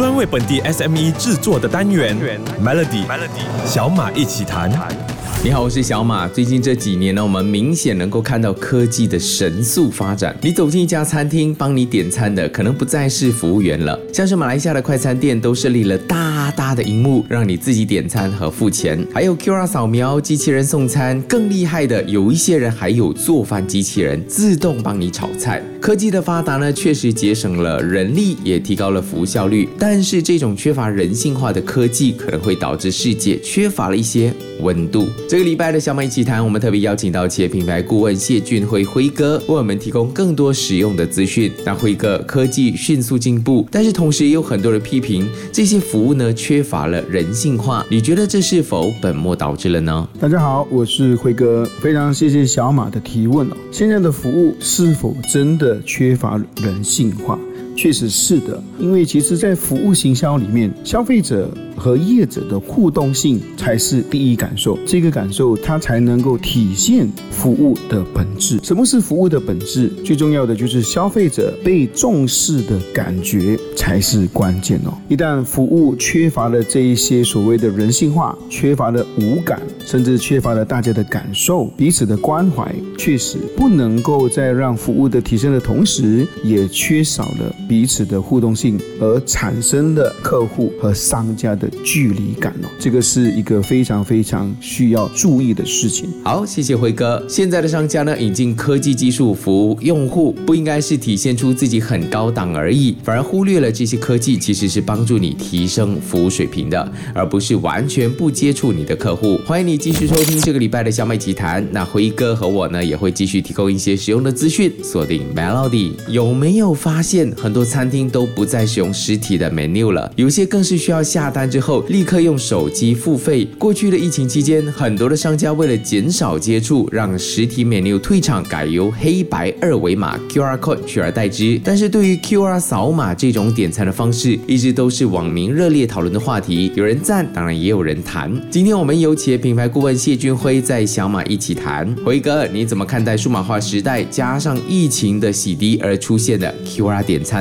专为本地 SME 制作的单元 Melody Melody 小马一起谈。你好，我是小马。最近这几年呢，我们明显能够看到科技的神速发展。你走进一家餐厅，帮你点餐的可能不再是服务员了，像是马来西亚的快餐店都设立了大大的荧幕，让你自己点餐和付钱。还有 QR 扫描机器人送餐，更厉害的，有一些人还有做饭机器人自动帮你炒菜。科技的发达呢，确实节省了人力，也提高了服务效率。但是这种缺乏人性化的科技，可能会导致世界缺乏了一些温度。这个礼拜的小马一起谈，我们特别邀请到企业品牌顾问谢俊辉辉哥，为我们提供更多实用的资讯。那辉哥，科技迅速进步，但是同时也有很多人批评这些服务呢缺乏了人性化。你觉得这是否本末倒置了呢？大家好，我是辉哥，非常谢谢小马的提问哦。现在的服务是否真的缺乏人性化？确实是的，因为其实，在服务行销里面，消费者。和业者的互动性才是第一感受，这个感受它才能够体现服务的本质。什么是服务的本质？最重要的就是消费者被重视的感觉才是关键哦。一旦服务缺乏了这一些所谓的人性化，缺乏了五感，甚至缺乏了大家的感受、彼此的关怀，确实不能够在让服务的提升的同时，也缺少了彼此的互动性，而产生的客户和商家的。距离感哦，这个是一个非常非常需要注意的事情。好，谢谢辉哥。现在的商家呢，引进科技技术服务用户，不应该是体现出自己很高档而已，反而忽略了这些科技其实是帮助你提升服务水平的，而不是完全不接触你的客户。欢迎你继续收听这个礼拜的小麦奇谈。那辉哥和我呢，也会继续提供一些实用的资讯。锁定 Melody，有没有发现很多餐厅都不再使用实体的 menu 了？有些更是需要下单之后立刻用手机付费。过去的疫情期间，很多的商家为了减少接触，让实体 menu 退场，改由黑白二维码 QR code 取而代之。但是对于 QR 扫码这种点餐的方式，一直都是网民热烈讨论的话题。有人赞，当然也有人谈。今天我们有企业品牌顾问谢俊辉在小马一起谈。辉哥，你怎么看待数码化时代加上疫情的洗涤而出现的 QR 点餐？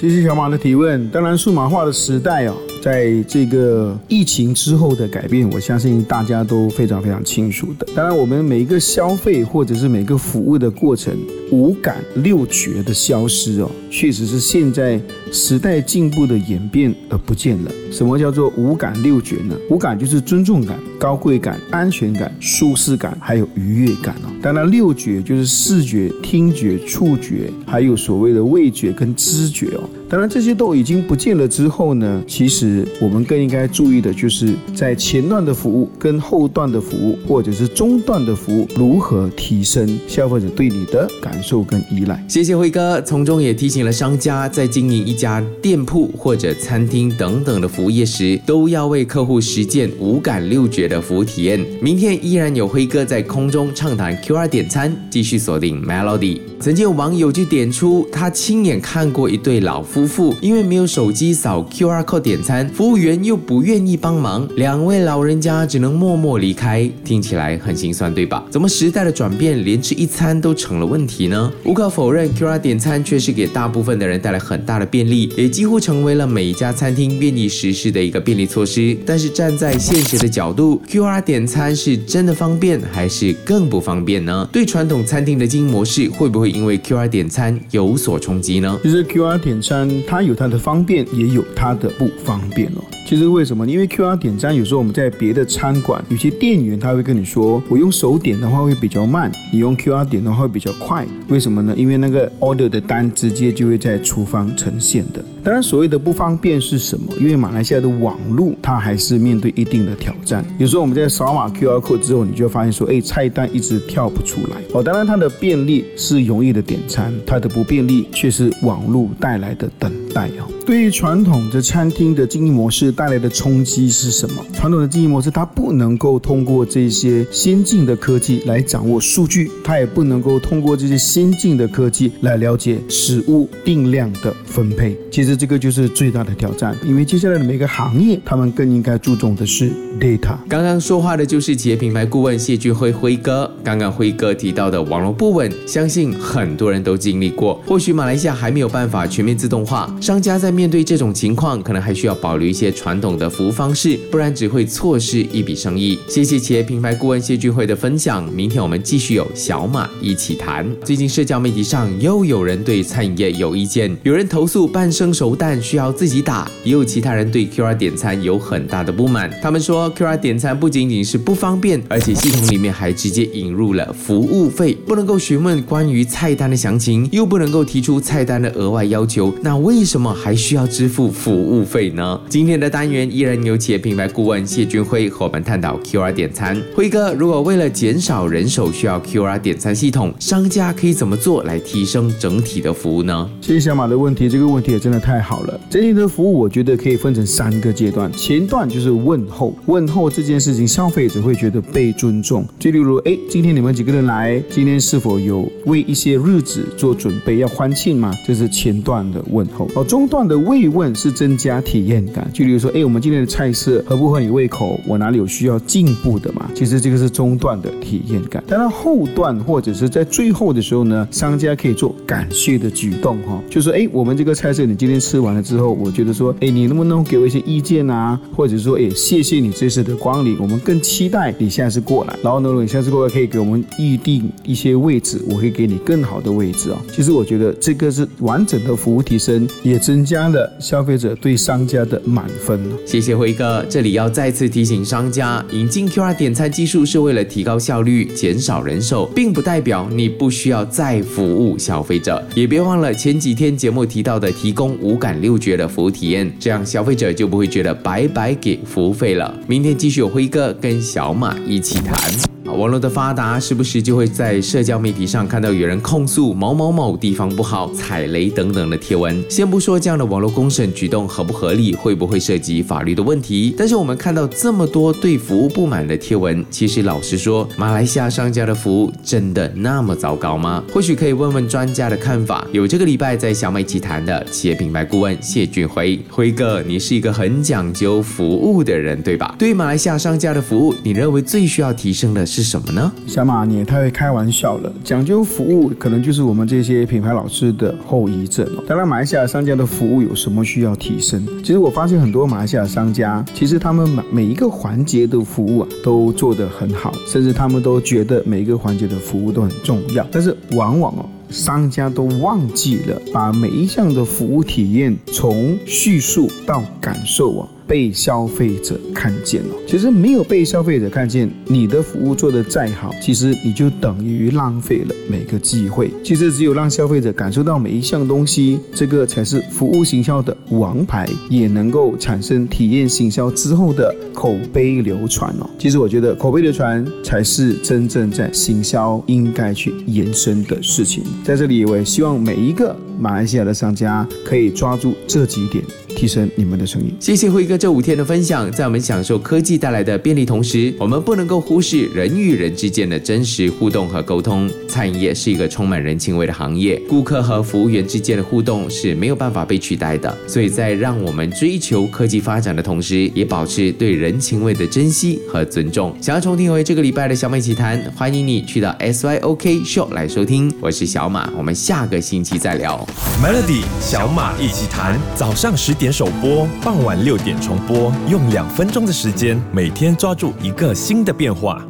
谢谢小马的提问。当然，数码化的时代哦。在这个疫情之后的改变，我相信大家都非常非常清楚的。当然，我们每一个消费或者是每个服务的过程，五感六觉的消失哦，确实是现在时代进步的演变而不见了。什么叫做五感六觉呢？五感就是尊重感、高贵感、安全感、舒适感，还有愉悦感哦。当然，六觉就是视觉、听觉、触觉，还有所谓的味觉跟知觉哦。当然，这些都已经不见了之后呢，其实我们更应该注意的就是在前段的服务跟后段的服务，或者是中段的服务，如何提升消费者对你的感受跟依赖。谢谢辉哥，从中也提醒了商家在经营一家店铺或者餐厅等等的服务业时，都要为客户实践五感六觉的服务体验。明天依然有辉哥在空中畅谈 QR 点餐，继续锁定 Melody。曾经有网友就点出，他亲眼看过一对老夫妇，因为没有手机扫 QR co 点餐，服务员又不愿意帮忙，两位老人家只能默默离开。听起来很心酸，对吧？怎么时代的转变，连吃一餐都成了问题呢？无可否认，QR 点餐确实给大部分的人带来很大的便利，也几乎成为了每一家餐厅愿意实施的一个便利措施。但是站在现实的角度，QR 点餐是真的方便，还是更不方便呢？对传统餐厅的经营模式，会不会？因为 QR 点餐有所冲击呢？其实 QR 点餐它有它的方便，也有它的不方便哦。其实为什么？因为 QR 点餐有时候我们在别的餐馆，有些店员他会跟你说，我用手点的话会比较慢，你用 QR 点的话会比较快。为什么呢？因为那个 order 的单直接就会在厨房呈现的。当然，所谓的不方便是什么？因为马来西亚的网络它还是面对一定的挑战。有时候我们在扫码 QR code 之后，你就发现说，哎，菜单一直跳不出来。哦，当然它的便利是容易的点餐，它的不便利却是网络带来的等待哦。对于传统的餐厅的经营模式带来的冲击是什么？传统的经营模式它不能够通过这些先进的科技来掌握数据，它也不能够通过这些先进的科技来了解食物定量的分配。其实。这个就是最大的挑战，因为接下来的每个行业，他们更应该注重的是 data。刚刚说话的就是企业品牌顾问谢俊辉辉哥。刚刚辉哥提到的网络不稳，相信很多人都经历过。或许马来西亚还没有办法全面自动化，商家在面对这种情况，可能还需要保留一些传统的服务方式，不然只会错失一笔生意。谢谢企业品牌顾问谢俊辉的分享。明天我们继续有小马一起谈。最近社交媒体上又有人对餐饮业有意见，有人投诉半生熟蛋需要自己打，也有其他人对 QR 点餐有很大的不满。他们说 QR 点餐不仅仅是不方便，而且系统里面还直接引入了服务费，不能够询问关于菜单的详情，又不能够提出菜单的额外要求，那为什什么还需要支付服务费呢？今天的单元依然有企业品牌顾问谢军辉和我们探讨 QR 点餐。辉哥，如果为了减少人手需要 QR 点餐系统，商家可以怎么做来提升整体的服务呢？谢谢小马的问题，这个问题也真的太好了。整体的服务，我觉得可以分成三个阶段。前段就是问候，问候这件事情，消费者会觉得被尊重。就例如，哎，今天你们几个人来，今天是否有为一些日子做准备，要欢庆吗？这是前段的问候。中段的慰问是增加体验感。就例如说，哎，我们今天的菜色合不合你胃口？我哪里有需要进步的嘛？其实这个是中段的体验感。当然后段或者是在最后的时候呢，商家可以做感谢的举动哈，就说，哎，我们这个菜色你今天吃完了之后，我觉得说，哎，你能不能给我一些意见啊？或者说，哎，谢谢你这次的光临，我们更期待你下次过来。然后呢，你下次过来可以给我们预定一些位置，我会给你更好的位置啊。其实我觉得这个是完整的服务提升，也增加了消费者对商家的满分。谢谢辉哥，这里要再次提醒商家，引进 QR 点餐技术是为了提高效率、减少人手，并不代表你不需要再服务消费者。也别忘了前几天节目提到的提供五感六觉的服务体验，这样消费者就不会觉得白白给服务费了。明天继续有辉哥跟小马一起谈。网络的发达，时不时就会在社交媒体上看到有人控诉某某某地方不好、踩雷等等的贴文。先不说这样的网络公审举动合不合理，会不会涉及法律的问题，但是我们看到这么多对服务不满的贴文，其实老实说，马来西亚商家的服务真的那么糟糕吗？或许可以问问专家的看法。有这个礼拜在小美奇谈的企业品牌顾问谢俊辉，辉哥，你是一个很讲究服务的人，对吧？对马来西亚商家的服务，你认为最需要提升的是？是什么呢？小马，你也太会开玩笑了。讲究服务，可能就是我们这些品牌老师的后遗症。当然，马来西亚商家的服务有什么需要提升？其实我发现很多马来西亚商家，其实他们每每一个环节的服务啊，都做得很好，甚至他们都觉得每一个环节的服务都很重要。但是往往哦，商家都忘记了把每一项的服务体验从叙述到感受啊。被消费者看见了，其实没有被消费者看见，你的服务做得再好，其实你就等于浪费了每个机会。其实只有让消费者感受到每一项东西，这个才是服务行销的王牌，也能够产生体验行销之后的口碑流传哦。其实我觉得口碑流传才是真正在行销应该去延伸的事情。在这里，我也希望每一个马来西亚的商家可以抓住这几点。提升你们的声音。谢谢辉哥这五天的分享，在我们享受科技带来的便利同时，我们不能够忽视人与人之间的真实互动和沟通。餐饮业是一个充满人情味的行业，顾客和服务员之间的互动是没有办法被取代的。所以在让我们追求科技发展的同时，也保持对人情味的珍惜和尊重。想要重听回这个礼拜的小美奇谈，欢迎你去到 SYOK Show 来收听。我是小马，我们下个星期再聊。Melody 小马一起谈，早上十。首播，傍晚六点重播，用两分钟的时间，每天抓住一个新的变化。